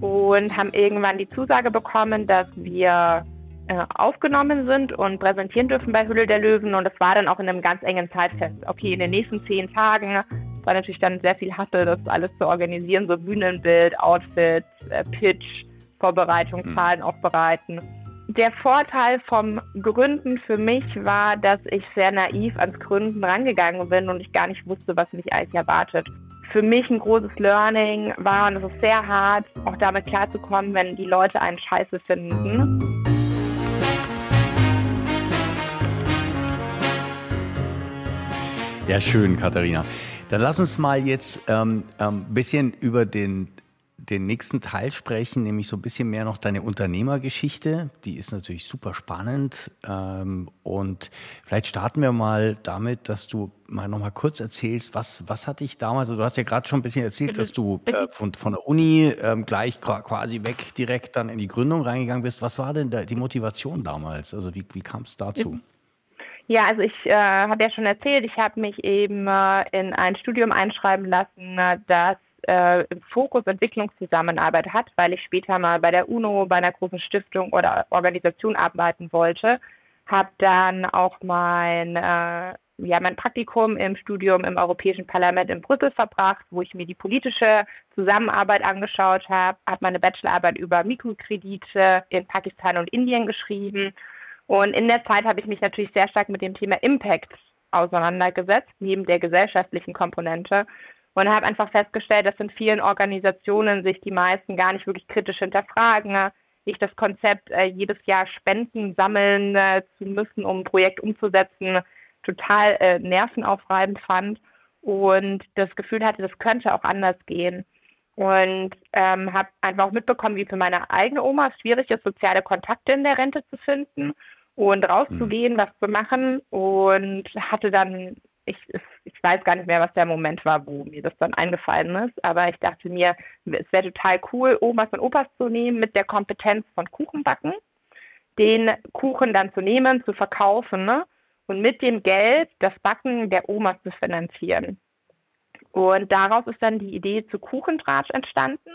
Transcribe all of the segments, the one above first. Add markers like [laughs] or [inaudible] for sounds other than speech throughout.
und haben irgendwann die Zusage bekommen, dass wir äh, aufgenommen sind und präsentieren dürfen bei Hülle der Löwen. Und das war dann auch in einem ganz engen Zeitfest. Okay, in den nächsten zehn Tagen war natürlich dann sehr viel Hassel, das alles zu organisieren, so Bühnenbild, Outfit, äh, Pitch, Vorbereitung, mhm. Zahlen aufbereiten. Der Vorteil vom Gründen für mich war, dass ich sehr naiv ans Gründen rangegangen bin und ich gar nicht wusste, was mich eigentlich erwartet. Für mich ein großes Learning war, und es ist sehr hart, auch damit klarzukommen, wenn die Leute einen Scheiße finden. Ja, schön, Katharina. Dann lass uns mal jetzt ein ähm, ähm, bisschen über den den nächsten Teil sprechen, nämlich so ein bisschen mehr noch deine Unternehmergeschichte. Die ist natürlich super spannend. Ähm, und vielleicht starten wir mal damit, dass du mal noch mal kurz erzählst, was, was hat dich damals, also du hast ja gerade schon ein bisschen erzählt, dass du äh, von, von der Uni ähm, gleich quasi weg direkt dann in die Gründung reingegangen bist. Was war denn die Motivation damals? Also wie, wie kam es dazu? Ja, also ich äh, habe ja schon erzählt, ich habe mich eben äh, in ein Studium einschreiben lassen, äh, das äh, im Fokus Entwicklungszusammenarbeit hat, weil ich später mal bei der UNO, bei einer großen Stiftung oder Organisation arbeiten wollte. Habe dann auch mein, äh, ja, mein Praktikum im Studium im Europäischen Parlament in Brüssel verbracht, wo ich mir die politische Zusammenarbeit angeschaut habe, habe meine Bachelorarbeit über Mikrokredite in Pakistan und Indien geschrieben. Und in der Zeit habe ich mich natürlich sehr stark mit dem Thema Impact auseinandergesetzt, neben der gesellschaftlichen Komponente und habe einfach festgestellt, dass in vielen Organisationen sich die meisten gar nicht wirklich kritisch hinterfragen. Ich das Konzept, äh, jedes Jahr Spenden sammeln äh, zu müssen, um ein Projekt umzusetzen, total äh, nervenaufreibend fand und das Gefühl hatte, das könnte auch anders gehen. Und ähm, habe einfach auch mitbekommen, wie für meine eigene Oma es schwierig ist, soziale Kontakte in der Rente zu finden und rauszugehen, mhm. was zu machen. Und hatte dann ich, ich weiß gar nicht mehr, was der Moment war, wo mir das dann eingefallen ist, aber ich dachte mir, es wäre total cool, Omas und Opas zu nehmen mit der Kompetenz von Kuchenbacken, den Kuchen dann zu nehmen, zu verkaufen ne? und mit dem Geld das Backen der Omas zu finanzieren. Und daraus ist dann die Idee zu Kuchentratsch entstanden,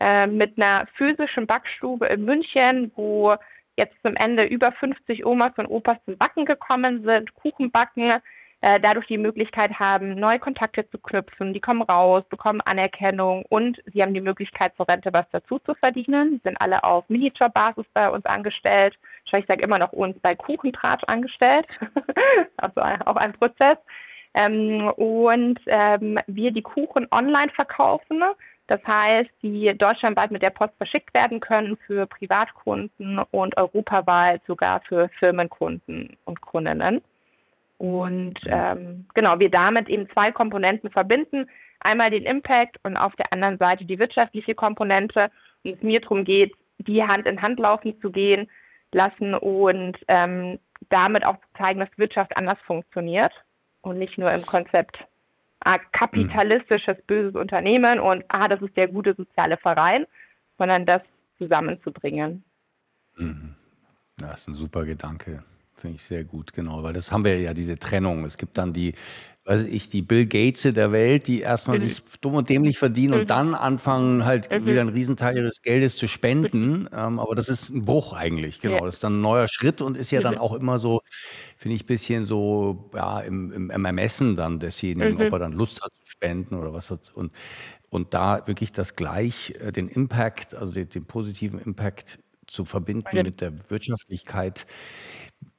äh, mit einer physischen Backstube in München, wo jetzt zum Ende über 50 Omas und Opas zum Backen gekommen sind, Kuchen backen, äh, dadurch die Möglichkeit haben, neue Kontakte zu knüpfen. Die kommen raus, bekommen Anerkennung und sie haben die Möglichkeit, zur Rente was dazu zu verdienen. Die sind alle auf Minijob-Basis bei uns angestellt. Ich sage immer noch uns bei Kuchentratsch angestellt. [laughs] also auch ein Prozess. Ähm, und ähm, wir die Kuchen online verkaufen. Das heißt, die deutschlandweit mit der Post verschickt werden können für Privatkunden und europaweit sogar für Firmenkunden und Kundinnen. Und ähm, genau, wir damit eben zwei Komponenten verbinden. Einmal den Impact und auf der anderen Seite die wirtschaftliche Komponente. Und es mir darum geht, die Hand in Hand laufen zu gehen lassen und ähm, damit auch zeigen, dass Wirtschaft anders funktioniert und nicht nur im Konzept ah, kapitalistisches böses Unternehmen und ah, das ist der gute soziale Verein, sondern das zusammenzubringen. Mhm. Das ist ein super Gedanke. Finde ich sehr gut, genau, weil das haben wir ja, diese Trennung. Es gibt dann die, weiß ich, die Bill Gates der Welt, die erstmal sich dumm und dämlich verdienen und dann anfangen, halt wieder einen Riesenteil ihres Geldes zu spenden. Ähm, aber das ist ein Bruch eigentlich, genau. Das ist dann ein neuer Schritt und ist ja dann auch immer so, finde ich, ein bisschen so, ja, im, im, im Ermessen dann desjenigen, ob er dann Lust hat zu spenden oder was hat. Und, und da wirklich das gleich, äh, den Impact, also den, den positiven Impact zu verbinden mit der Wirtschaftlichkeit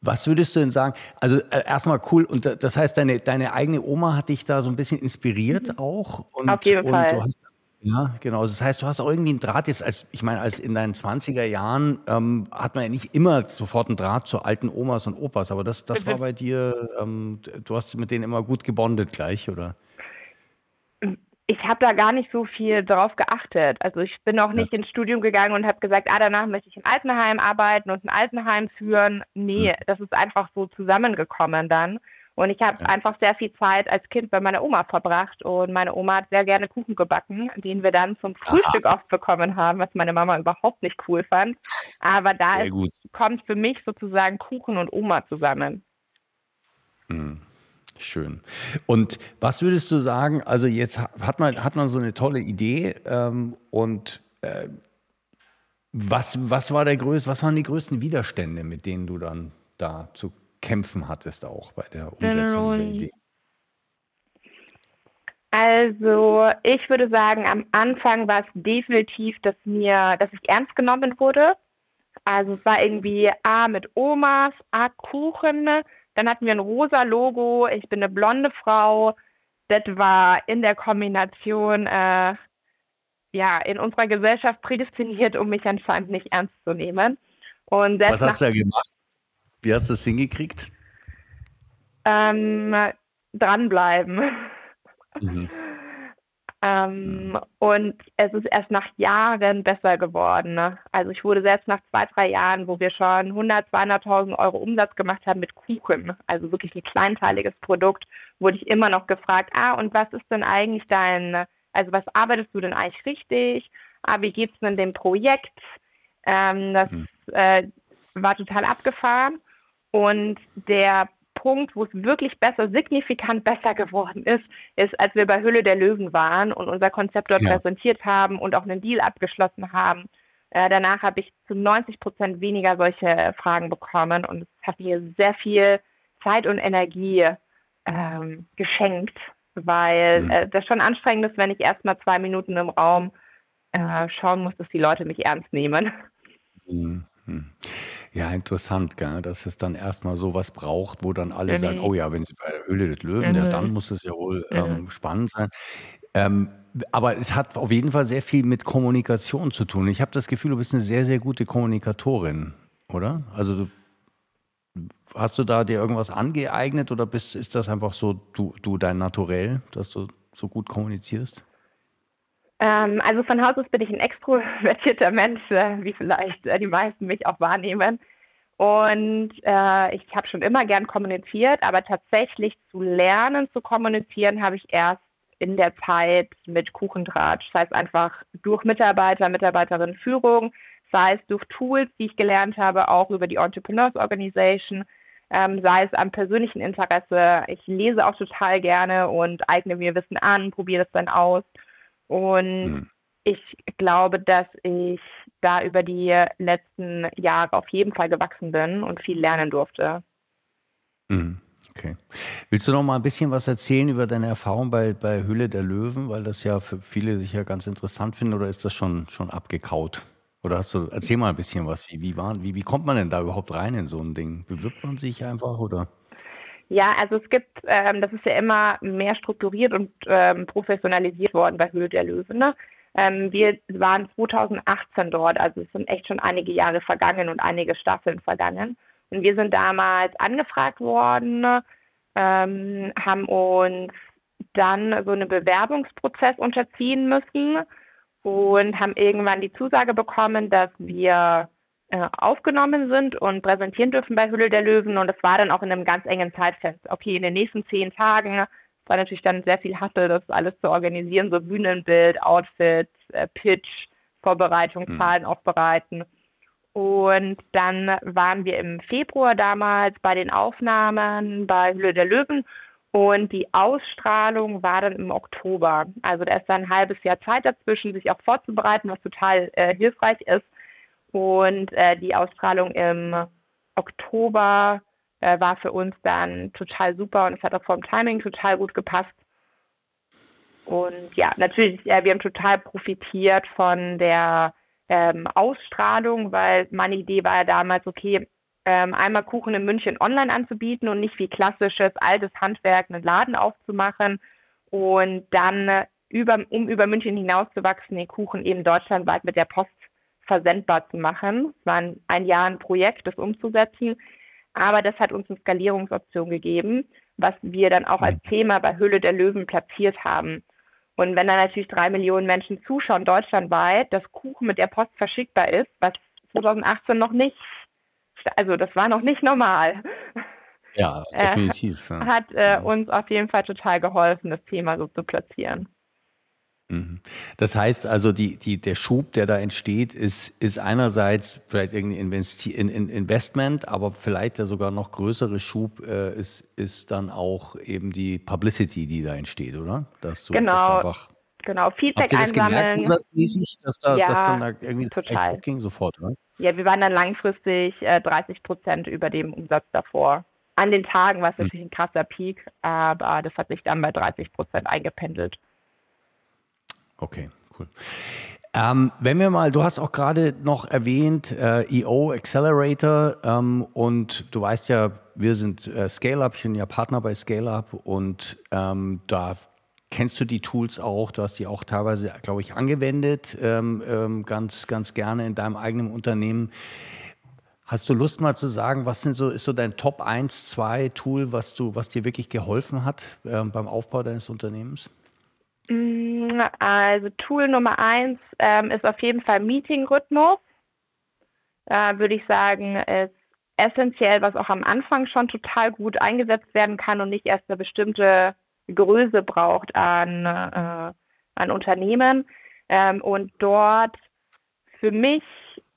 was würdest du denn sagen? Also äh, erstmal cool, und das heißt, deine, deine eigene Oma hat dich da so ein bisschen inspiriert mhm. auch. Und, Auf jeden Fall. Hast, ja, genau. Das heißt, du hast auch irgendwie einen Draht jetzt, als ich meine, als in deinen 20er Jahren ähm, hat man ja nicht immer sofort einen Draht zu alten Omas und Opas, aber das, das war bei dir, ähm, du hast mit denen immer gut gebondet gleich, oder? Ich habe da gar nicht so viel drauf geachtet. Also ich bin auch nicht ja. ins Studium gegangen und habe gesagt, ah, danach möchte ich in Altenheim arbeiten und ein Altenheim führen. Nee, mhm. das ist einfach so zusammengekommen dann. Und ich habe ja. einfach sehr viel Zeit als Kind bei meiner Oma verbracht und meine Oma hat sehr gerne Kuchen gebacken, den wir dann zum Frühstück Aha. oft bekommen haben, was meine Mama überhaupt nicht cool fand. Aber da ist, kommt für mich sozusagen Kuchen und Oma zusammen. Mhm. Schön. Und was würdest du sagen, also jetzt hat man, hat man so eine tolle Idee ähm, und äh, was, was war der größte, was waren die größten Widerstände, mit denen du dann da zu kämpfen hattest, auch bei der Umsetzung dieser Idee? Also ich würde sagen, am Anfang war es definitiv, dass mir, dass ich ernst genommen wurde. Also es war irgendwie A mit Omas, A Kuchen, dann hatten wir ein rosa Logo, ich bin eine blonde Frau. Das war in der Kombination äh, ja in unserer Gesellschaft prädestiniert, um mich anscheinend nicht ernst zu nehmen. Und Was hast du da gemacht? Wie hast du das hingekriegt? Ähm, dranbleiben. Mhm. Ähm. Und es ist erst nach Jahren besser geworden. Ne? Also ich wurde selbst nach zwei, drei Jahren, wo wir schon 100, 200.000 Euro Umsatz gemacht haben mit Kuchen, also wirklich ein kleinteiliges Produkt, wurde ich immer noch gefragt, ah, und was ist denn eigentlich dein, also was arbeitest du denn eigentlich richtig? Ah, wie geht's denn dem Projekt? Ähm, das mhm. äh, war total abgefahren. Und der Punkt, wo es wirklich besser, signifikant besser geworden ist, ist, als wir bei Hülle der Löwen waren und unser Konzept dort ja. präsentiert haben und auch einen Deal abgeschlossen haben. Äh, danach habe ich zu 90 Prozent weniger solche Fragen bekommen und es hat mir sehr viel Zeit und Energie ähm, geschenkt, weil mhm. äh, das schon anstrengend ist, wenn ich erst mal zwei Minuten im Raum äh, schauen muss, dass die Leute mich ernst nehmen. Mhm. Ja, interessant, gell, dass es dann erstmal so was braucht, wo dann alle sagen: „Oh ja, wenn sie bei der Höhle des Löwen, ja, dann muss es ja wohl, ähm, spannend sein.“ Ähm, aber es hat auf jeden Fall sehr viel mit Kommunikation zu tun. Ich habe das Gefühl, du bist eine sehr, sehr gute Kommunikatorin, oder? Also, du hast du da dir irgendwas angeeignet oder bist ist das einfach so du du dein Naturell, dass du so gut kommunizierst? Ähm, also von Haus aus bin ich ein extrovertierter Mensch, äh, wie vielleicht äh, die meisten mich auch wahrnehmen. Und äh, ich habe schon immer gern kommuniziert, aber tatsächlich zu lernen zu kommunizieren habe ich erst in der Zeit mit Kuchentratsch. Das heißt einfach durch Mitarbeiter, Mitarbeiterinnen Führung, sei es durch Tools, die ich gelernt habe, auch über die Entrepreneurs Organization, ähm, sei es am persönlichen Interesse. Ich lese auch total gerne und eigne mir Wissen an, probiere das dann aus. Und mhm. ich glaube, dass ich da über die letzten Jahre auf jeden Fall gewachsen bin und viel lernen durfte. Mhm. Okay. Willst du noch mal ein bisschen was erzählen über deine Erfahrung bei, bei Hülle der Löwen, weil das ja für viele sicher ganz interessant finden oder ist das schon, schon abgekaut? Oder hast du, erzähl mal ein bisschen was, wie, wie, war, wie, wie kommt man denn da überhaupt rein in so ein Ding? Bewirbt man sich einfach oder? Ja, also es gibt, ähm, das ist ja immer mehr strukturiert und ähm, professionalisiert worden bei Höhle der Löwen. Ne? Ähm, wir waren 2018 dort, also es sind echt schon einige Jahre vergangen und einige Staffeln vergangen. Und wir sind damals angefragt worden, ähm, haben uns dann so einen Bewerbungsprozess unterziehen müssen und haben irgendwann die Zusage bekommen, dass wir äh, aufgenommen sind und präsentieren dürfen bei Hülle der Löwen. Und das war dann auch in einem ganz engen Zeitfenster. Okay, in den nächsten zehn Tagen war natürlich dann sehr viel Hassel, das alles zu organisieren, so Bühnenbild, Outfit, äh, Pitch, Vorbereitung, mhm. Zahlen aufbereiten. Und dann waren wir im Februar damals bei den Aufnahmen bei Hülle der Löwen und die Ausstrahlung war dann im Oktober. Also da ist dann ein halbes Jahr Zeit dazwischen, sich auch vorzubereiten, was total äh, hilfreich ist. Und äh, die Ausstrahlung im Oktober äh, war für uns dann total super und es hat auch vom Timing total gut gepasst. Und ja, natürlich, äh, wir haben total profitiert von der ähm, Ausstrahlung, weil meine Idee war ja damals, okay, ähm, einmal Kuchen in München online anzubieten und nicht wie klassisches altes Handwerk einen Laden aufzumachen und dann über, um über München hinauszuwachsen, den Kuchen eben deutschlandweit mit der Post versendbar zu machen. Es war ein, Jahr ein Projekt, das umzusetzen. Aber das hat uns eine Skalierungsoption gegeben, was wir dann auch als mhm. Thema bei Höhle der Löwen platziert haben. Und wenn dann natürlich drei Millionen Menschen zuschauen, deutschlandweit, dass Kuchen mit der Post verschickbar ist, was 2018 noch nicht, also das war noch nicht normal. Ja, äh, definitiv. Ja. Hat äh, uns auf jeden Fall total geholfen, das Thema so zu platzieren. Mhm. Das heißt also, die, die, der Schub, der da entsteht, ist, ist einerseits vielleicht irgendein Investment, aber vielleicht der sogar noch größere Schub äh, ist, ist dann auch eben die Publicity, die da entsteht, oder? Dass du, genau. Dass du Genau, Feedback Habt ihr das gemerkt, einsammeln. umsatzmäßig, dass da dass dann Ja, da irgendwie das total. hochging sofort, oder? Ja, wir waren dann langfristig äh, 30% über dem Umsatz davor. An den Tagen war es Mhm. natürlich ein krasser Peak, aber das hat sich dann bei 30% eingependelt. Okay, cool. Ähm, wenn wir mal, du hast auch gerade noch erwähnt, äh, EO Accelerator ähm, und du weißt ja, wir sind äh, Scale-Up, ich bin ja Partner bei Scale-Up und ähm, da kennst du die Tools auch, du hast die auch teilweise, glaube ich, angewendet, ähm, ähm, ganz, ganz gerne in deinem eigenen Unternehmen. Hast du Lust mal zu sagen, was sind so, ist so dein Top 1, 2 Tool, was du, was dir wirklich geholfen hat ähm, beim Aufbau deines Unternehmens? Also Tool Nummer eins ähm, ist auf jeden Fall Meeting-Rhythmus. Da würde ich sagen, ist essentiell, was auch am Anfang schon total gut eingesetzt werden kann und nicht erst eine bestimmte Größe braucht an, äh, an Unternehmen. Ähm, und dort für mich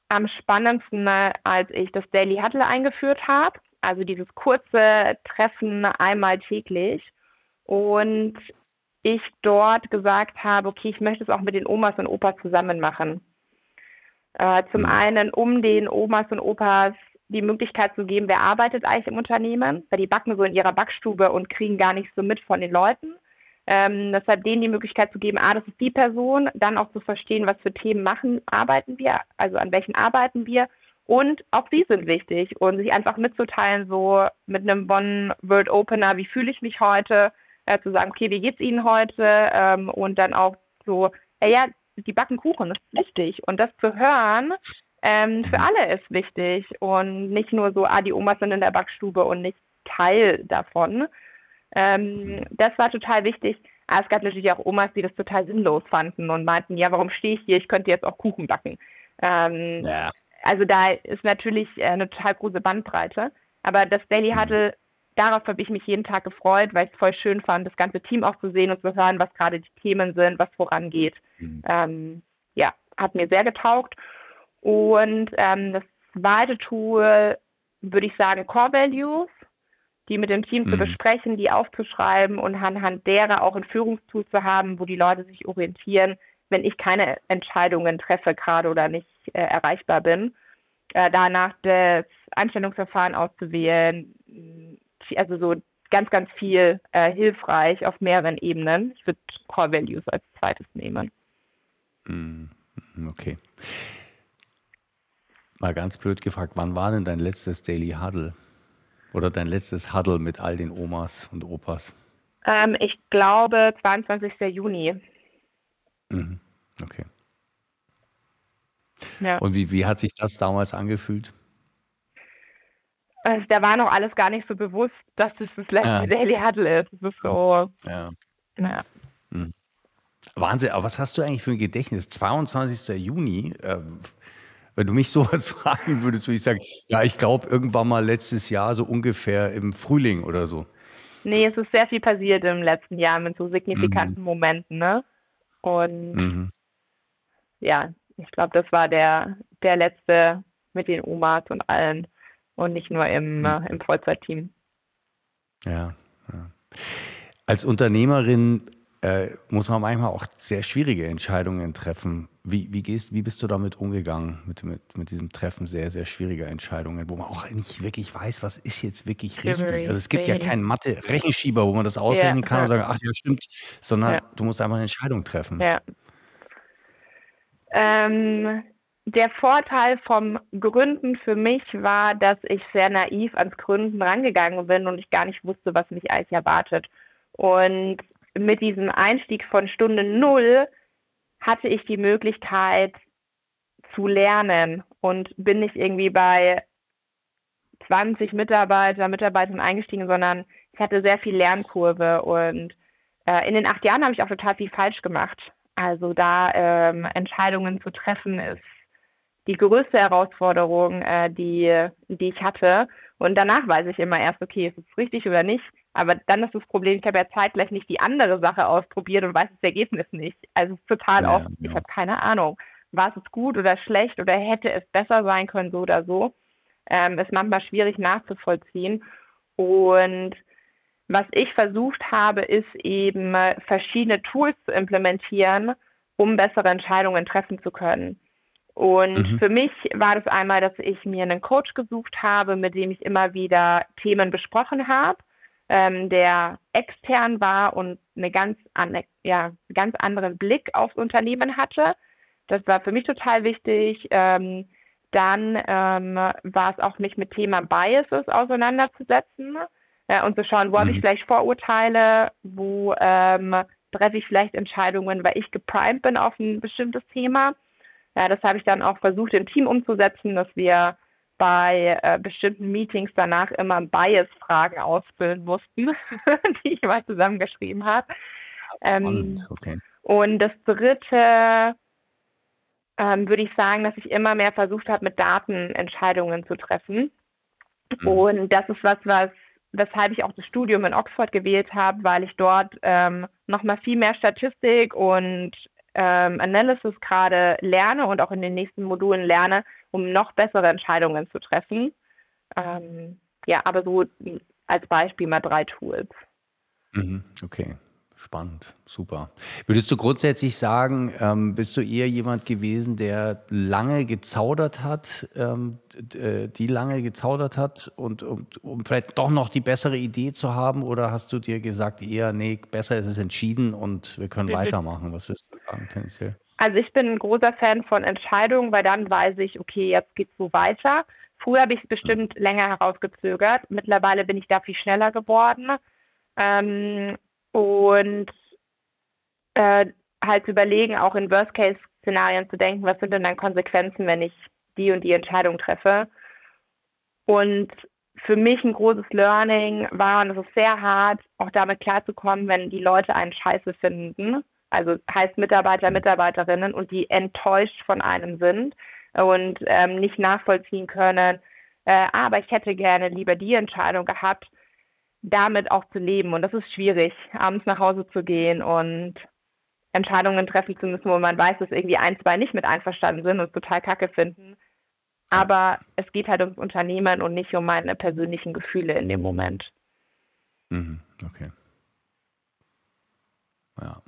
am spannendsten, äh, als ich das Daily Huddle eingeführt habe. Also dieses kurze Treffen einmal täglich. Und ich dort gesagt habe, okay, ich möchte es auch mit den Omas und Opas zusammen machen. Äh, zum Mhm. einen, um den Omas und Opas die Möglichkeit zu geben, wer arbeitet eigentlich im Unternehmen, weil die backen so in ihrer Backstube und kriegen gar nicht so mit von den Leuten. Ähm, deshalb denen die Möglichkeit zu geben, ah, das ist die Person, dann auch zu verstehen, was für Themen machen, arbeiten wir, also an welchen arbeiten wir. Und auch sie sind wichtig und sich einfach mitzuteilen, so mit einem One-Word-Opener, wie fühle ich mich heute, äh, zu sagen, okay, wie geht's Ihnen heute? Ähm, und dann auch so, äh, ja, die backen Kuchen, das ist wichtig. Und das zu hören, ähm, für alle ist wichtig. Und nicht nur so, ah, die Omas sind in der Backstube und nicht Teil davon. Ähm, das war total wichtig. Aber es gab natürlich auch Omas, die das total sinnlos fanden und meinten, ja, warum stehe ich hier? Ich könnte jetzt auch Kuchen backen. Ähm, Ja. also da ist natürlich äh, eine total große Bandbreite. Aber das Daily Huddle, darauf habe ich mich jeden Tag gefreut, weil ich es voll schön fand, das ganze Team auch zu sehen und zu hören, was gerade die Themen sind, was vorangeht. Mhm. Ähm, ja, hat mir sehr getaugt. Und ähm, das zweite Tool würde ich sagen Core Values, die mit dem Team zu Mhm. besprechen, die aufzuschreiben und anhand derer auch ein Führungstool zu haben, wo die Leute sich orientieren, wenn ich keine Entscheidungen treffe gerade oder nicht äh, erreichbar bin. Äh, danach das Einstellungsverfahren auszuwählen, also so ganz, ganz viel äh, hilfreich auf mehreren Ebenen. Ich würde Core Values als zweites nehmen. Mhm. Okay. Mal ganz blöd gefragt, wann war denn dein letztes Daily Huddle? Oder dein letztes Huddle mit all den Omas und Opas? Ähm, ich glaube 22. Juni. Mhm. Okay. Ja. Und wie, wie hat sich das damals angefühlt? Also, da war noch alles gar nicht so bewusst, dass das das letzte Ja. Daily Huddle ist. Das ist so, Ja. naja. Wahnsinn, aber was hast du eigentlich für ein Gedächtnis? 22. Juni, ähm, wenn du mich [laughs] sowas fragen würdest, würde ich sagen, ja, ich glaube irgendwann mal letztes Jahr, so ungefähr im Frühling oder so. Nee, es ist sehr viel passiert im letzten Jahr mit so signifikanten Momenten, ne? Und Mhm. ja, ich glaube, das war der, der letzte mit den Omas und allen und nicht nur im, äh, im Vollzeitteam. Ja, ja. Als Unternehmerin äh, muss man manchmal auch sehr schwierige Entscheidungen treffen. Wie, wie, gehst, wie bist du damit umgegangen, mit, mit, mit diesem Treffen sehr, sehr schwieriger Entscheidungen, wo man auch nicht wirklich weiß, was ist jetzt wirklich richtig? Also es gibt ja keinen Mathe-Rechenschieber, wo man das ausrechnen kann ja. und sagen, ach ja, stimmt, sondern Ja. du musst einfach eine Entscheidung treffen. Ja. Ähm, der Vorteil vom Gründen für mich war, dass ich sehr naiv ans Gründen rangegangen bin und ich gar nicht wusste, was mich eigentlich erwartet. Und mit diesem Einstieg von Stunde Null hatte ich die Möglichkeit zu lernen und bin nicht irgendwie bei 20 Mitarbeiter, Mitarbeitern eingestiegen, sondern ich hatte sehr viel Lernkurve und äh, in den acht Jahren habe ich auch total viel falsch gemacht. Also da ähm, Entscheidungen zu treffen ist die größte Herausforderung, äh, die, die ich hatte. Und danach weiß ich immer erst, okay, ist es richtig oder nicht. Aber dann ist das Problem, ich habe ja zeitgleich nicht die andere Sache ausprobiert und weiß das Ergebnis nicht. Also total Ja, oft, ich ja. habe keine Ahnung, war es gut oder schlecht oder hätte es besser sein können, so oder so. Ähm, ist manchmal schwierig nachzuvollziehen. Und was ich versucht habe, ist eben verschiedene Tools zu implementieren, um bessere Entscheidungen treffen zu können. Und mhm. für mich war das einmal, dass ich mir einen Coach gesucht habe, mit dem ich immer wieder Themen besprochen habe, ähm, der extern war und eine ganz, an, ja, ganz anderen Blick aufs Unternehmen hatte. Das war für mich total wichtig. Ähm, dann ähm, war es auch, mich mit Thema Biases auseinanderzusetzen äh, und zu schauen, wo mhm. habe ich vielleicht Vorurteile, wo ähm, treffe ich vielleicht Entscheidungen, weil ich geprimed bin auf ein bestimmtes Thema. Ja, das habe ich dann auch versucht im Team umzusetzen, dass wir bei äh, bestimmten Meetings danach immer Bias-Fragen ausfüllen mussten, [laughs] die ich mal zusammengeschrieben habe. Ähm, okay. Und das dritte ähm, würde ich sagen, dass ich immer mehr versucht habe, mit Daten Entscheidungen zu treffen. Mhm. Und das ist was, was weshalb ich auch das Studium in Oxford gewählt habe, weil ich dort ähm, nochmal viel mehr Statistik und ähm, Analysis gerade lerne und auch in den nächsten Modulen lerne, um noch bessere Entscheidungen zu treffen. Ähm, ja, aber so als Beispiel mal drei Tools. Mhm, okay. Spannend, super. Würdest du grundsätzlich sagen, ähm, bist du eher jemand gewesen, der lange gezaudert hat, ähm, äh, die lange gezaudert hat und, und um vielleicht doch noch die bessere Idee zu haben? Oder hast du dir gesagt, eher, nee, besser ist es entschieden und wir können weitermachen? Was würdest du sagen, tendenziell? Also ich bin ein großer Fan von Entscheidungen, weil dann weiß ich, okay, jetzt geht's so weiter. Früher habe ich es bestimmt mhm. länger herausgezögert. Mittlerweile bin ich da viel schneller geworden. Ähm, und äh, halt zu überlegen, auch in Worst-Case-Szenarien zu denken, was sind denn dann Konsequenzen, wenn ich die und die Entscheidung treffe. Und für mich ein großes Learning war, und es ist sehr hart, auch damit klarzukommen, wenn die Leute einen Scheiße finden, also heißt Mitarbeiter, Mitarbeiterinnen, und die enttäuscht von einem sind und ähm, nicht nachvollziehen können, äh, aber ich hätte gerne lieber die Entscheidung gehabt, damit auch zu leben. Und das ist schwierig, abends nach Hause zu gehen und Entscheidungen treffen zu müssen, wo man weiß, dass irgendwie ein, zwei nicht mit einverstanden sind und total kacke finden. Aber es geht halt ums Unternehmen und nicht um meine persönlichen Gefühle in dem Moment. Mhm, okay. Ja.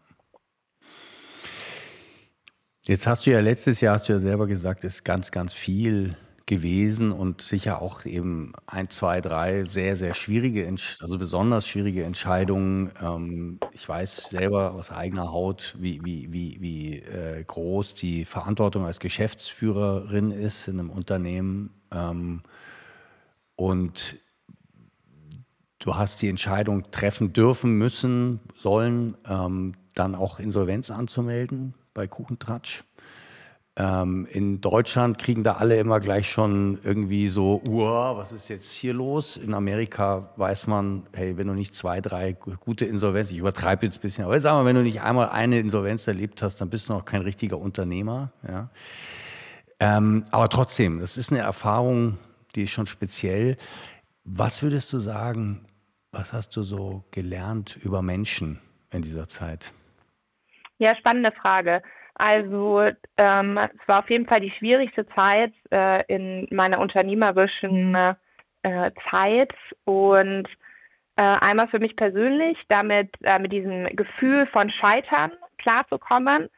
Jetzt hast du ja letztes Jahr, hast du ja selber gesagt, ist ganz, ganz viel gewesen und sicher auch eben ein, zwei, drei sehr, sehr schwierige, also besonders schwierige Entscheidungen. Ähm, ich weiß selber aus eigener Haut, wie, wie, wie, wie äh, groß die Verantwortung als Geschäftsführerin ist in einem Unternehmen. Ähm, und du hast die Entscheidung treffen dürfen, müssen, sollen, ähm, dann auch Insolvenz anzumelden bei Kuchentratsch. Ähm, in Deutschland kriegen da alle immer gleich schon irgendwie so, Uah, was ist jetzt hier los? In Amerika weiß man, hey, wenn du nicht zwei, drei gute Insolvenz, ich übertreibe jetzt ein bisschen, aber sag mal, wenn du nicht einmal eine Insolvenz erlebt hast, dann bist du noch kein richtiger Unternehmer. Ja? Ähm, aber trotzdem, das ist eine Erfahrung, die ist schon speziell. Was würdest du sagen, was hast du so gelernt über Menschen in dieser Zeit? Ja, spannende Frage. Also ähm, es war auf jeden Fall die schwierigste Zeit äh, in meiner unternehmerischen äh, Zeit und äh, einmal für mich persönlich, damit äh, mit diesem Gefühl von Scheitern klarzukommen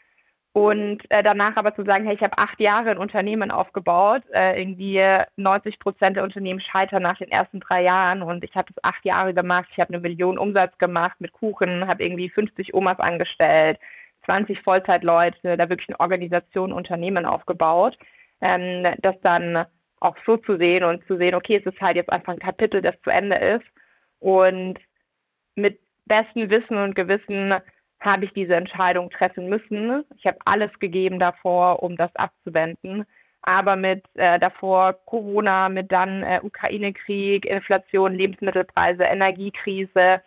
und äh, danach aber zu sagen, hey, ich habe acht Jahre ein Unternehmen aufgebaut, äh, irgendwie 90 Prozent der Unternehmen scheitern nach den ersten drei Jahren und ich habe das acht Jahre gemacht, ich habe eine Million Umsatz gemacht mit Kuchen, habe irgendwie 50 Omas angestellt 20 Vollzeitleute, da wirklich eine Organisation, Unternehmen aufgebaut. Ähm, das dann auch so zu sehen und zu sehen, okay, es ist halt jetzt einfach ein Kapitel, das zu Ende ist. Und mit bestem Wissen und Gewissen habe ich diese Entscheidung treffen müssen. Ich habe alles gegeben davor, um das abzuwenden. Aber mit äh, davor Corona, mit dann äh, Ukraine-Krieg, Inflation, Lebensmittelpreise, Energiekrise,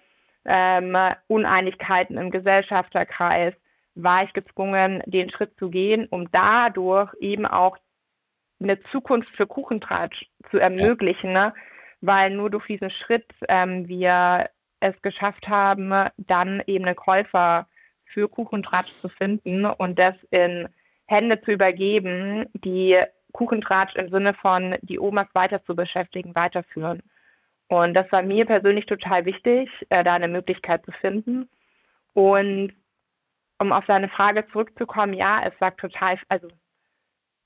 ähm, Uneinigkeiten im Gesellschafterkreis, war ich gezwungen, den Schritt zu gehen, um dadurch eben auch eine Zukunft für Kuchentratsch zu ermöglichen, ne? weil nur durch diesen Schritt ähm, wir es geschafft haben, dann eben einen Käufer für Kuchentratsch zu finden und das in Hände zu übergeben, die Kuchentratsch im Sinne von die Omas weiter zu beschäftigen, weiterführen. Und das war mir persönlich total wichtig, äh, da eine Möglichkeit zu finden. Und um auf deine Frage zurückzukommen, ja, es sagt total, also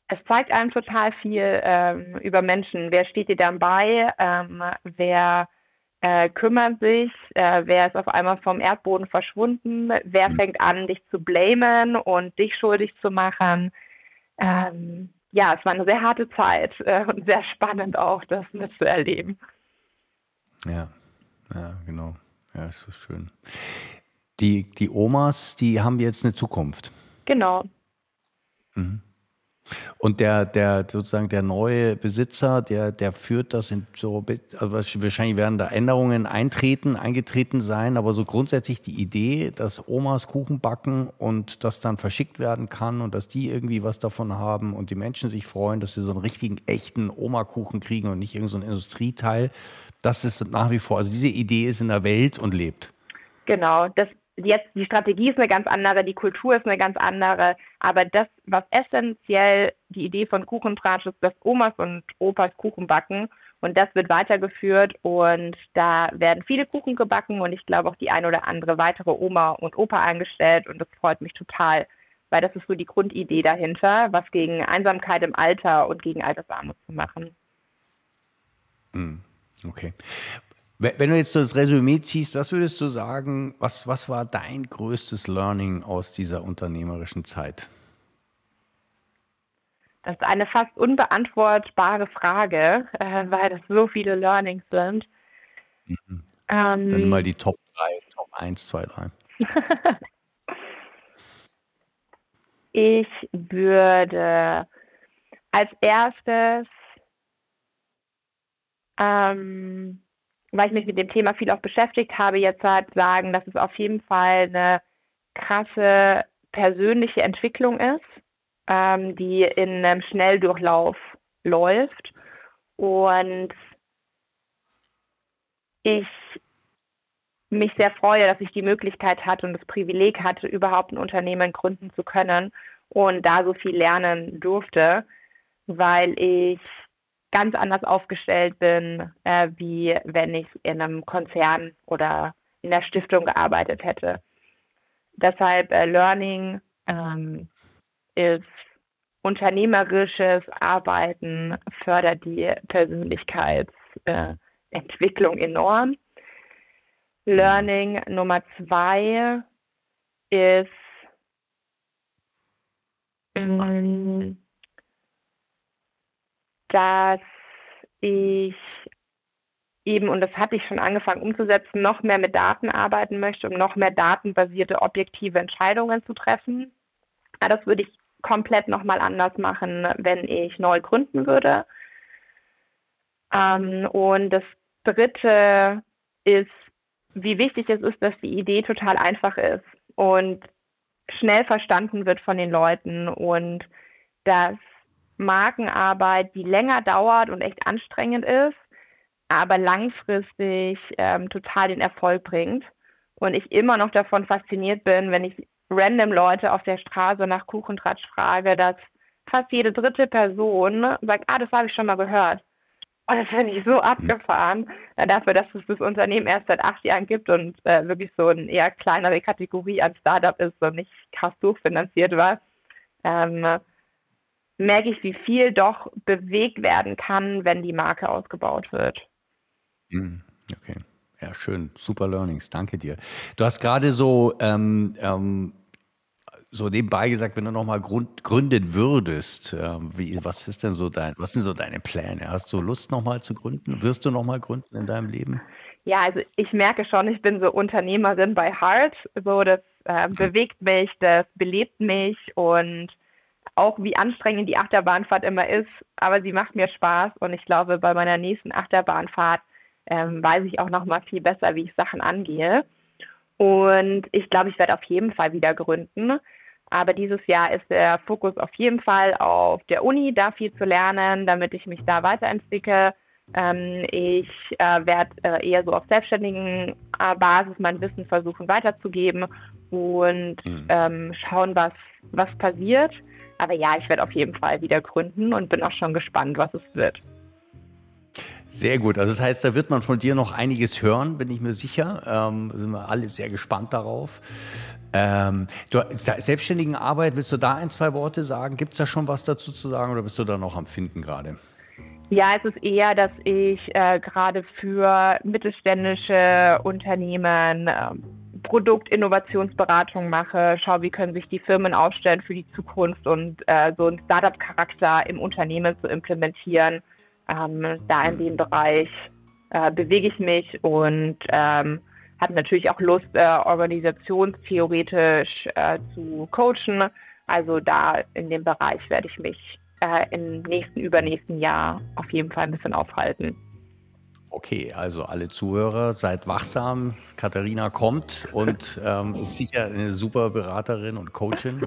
es zeigt einem total viel ähm, über Menschen. Wer steht dir dann bei? Ähm, wer äh, kümmert sich? Äh, wer ist auf einmal vom Erdboden verschwunden? Wer mhm. fängt an, dich zu blamen und dich schuldig zu machen? Ähm, ja, es war eine sehr harte Zeit äh, und sehr spannend auch, das mitzuerleben. Ja, ja, genau. Ja, ist so schön. Die, die Omas, die haben jetzt eine Zukunft. Genau. Mhm. Und der, der sozusagen der neue Besitzer, der, der führt das in so, also wahrscheinlich werden da Änderungen eintreten, eingetreten sein, aber so grundsätzlich die Idee, dass Omas Kuchen backen und das dann verschickt werden kann und dass die irgendwie was davon haben und die Menschen sich freuen, dass sie so einen richtigen, echten Oma-Kuchen kriegen und nicht irgendein so Industrieteil, das ist nach wie vor, also diese Idee ist in der Welt und lebt. Genau, das jetzt die Strategie ist eine ganz andere, die Kultur ist eine ganz andere, aber das, was essentiell die Idee von Kuchentratsch ist, dass Omas und Opas Kuchen backen und das wird weitergeführt und da werden viele Kuchen gebacken und ich glaube auch die ein oder andere weitere Oma und Opa eingestellt und das freut mich total, weil das ist so die Grundidee dahinter, was gegen Einsamkeit im Alter und gegen Altersarmut zu machen. Hm, okay. Wenn du jetzt so das Resümee ziehst, was würdest du sagen, was, was war dein größtes Learning aus dieser unternehmerischen Zeit? Das ist eine fast unbeantwortbare Frage, äh, weil das so viele Learnings sind. Mhm. Ähm, Dann mal die Top 3, Top 1, 2, 3. ich würde als erstes ähm, weil ich mich mit dem Thema viel auch beschäftigt habe, jetzt halt sagen, dass es auf jeden Fall eine krasse persönliche Entwicklung ist, ähm, die in einem Schnelldurchlauf läuft. Und ich mich sehr freue, dass ich die Möglichkeit hatte und das Privileg hatte, überhaupt ein Unternehmen gründen zu können und da so viel lernen durfte, weil ich ganz anders aufgestellt bin, äh, wie wenn ich in einem Konzern oder in der Stiftung gearbeitet hätte. Deshalb äh, Learning ähm, ist unternehmerisches Arbeiten, fördert die Persönlichkeitsentwicklung äh, enorm. Learning Nummer zwei ist ähm, dass ich eben, und das hatte ich schon angefangen umzusetzen, noch mehr mit Daten arbeiten möchte, um noch mehr datenbasierte, objektive Entscheidungen zu treffen. Ja, das würde ich komplett nochmal anders machen, wenn ich neu gründen würde. Ähm, und das Dritte ist, wie wichtig es ist, dass die Idee total einfach ist und schnell verstanden wird von den Leuten und dass Markenarbeit, die länger dauert und echt anstrengend ist, aber langfristig ähm, total den Erfolg bringt. Und ich immer noch davon fasziniert bin, wenn ich random Leute auf der Straße nach Kuchentratsch frage, dass fast jede dritte Person sagt, ah, das habe ich schon mal gehört. Und das finde ich so mhm. abgefahren, äh, dafür, dass es das Unternehmen erst seit acht Jahren gibt und äh, wirklich so eine eher kleinere Kategorie als Startup ist und nicht krass durchfinanziert war. Ähm, merke ich, wie viel doch bewegt werden kann, wenn die Marke ausgebaut wird. Hm, okay. Ja, schön. Super Learnings. Danke dir. Du hast gerade so, ähm, ähm, so nebenbei gesagt, wenn du nochmal gründen würdest, äh, wie, was ist denn so dein, was sind so deine Pläne? Hast du Lust nochmal zu gründen? Wirst du nochmal gründen in deinem Leben? Ja, also ich merke schon, ich bin so Unternehmerin bei Heart. So, das äh, bewegt mich, das belebt mich und auch wie anstrengend die Achterbahnfahrt immer ist, aber sie macht mir Spaß und ich glaube, bei meiner nächsten Achterbahnfahrt ähm, weiß ich auch noch mal viel besser, wie ich Sachen angehe. Und ich glaube, ich werde auf jeden Fall wieder gründen. Aber dieses Jahr ist der Fokus auf jeden Fall auf der Uni, da viel zu lernen, damit ich mich da weiterentwickle. Ähm, ich äh, werde äh, eher so auf selbstständigen äh, Basis mein Wissen versuchen weiterzugeben und mhm. ähm, schauen, was, was passiert. Aber ja, ich werde auf jeden Fall wieder gründen und bin auch schon gespannt, was es wird. Sehr gut. Also das heißt, da wird man von dir noch einiges hören, bin ich mir sicher. Ähm, sind wir alle sehr gespannt darauf. Ähm, du, selbstständigen Arbeit, willst du da ein, zwei Worte sagen? Gibt es da schon was dazu zu sagen oder bist du da noch am Finden gerade? Ja, es ist eher, dass ich äh, gerade für mittelständische Unternehmen äh, Produktinnovationsberatung mache, schaue, wie können sich die Firmen aufstellen für die Zukunft und äh, so einen Startup-Charakter im Unternehmen zu implementieren. Ähm, da in dem Bereich äh, bewege ich mich und ähm, habe natürlich auch Lust, äh, organisationstheoretisch äh, zu coachen. Also da in dem Bereich werde ich mich äh, im nächsten, übernächsten Jahr auf jeden Fall ein bisschen aufhalten. Okay, also alle Zuhörer, seid wachsam. Katharina kommt und ähm, ist sicher eine super Beraterin und Coachin.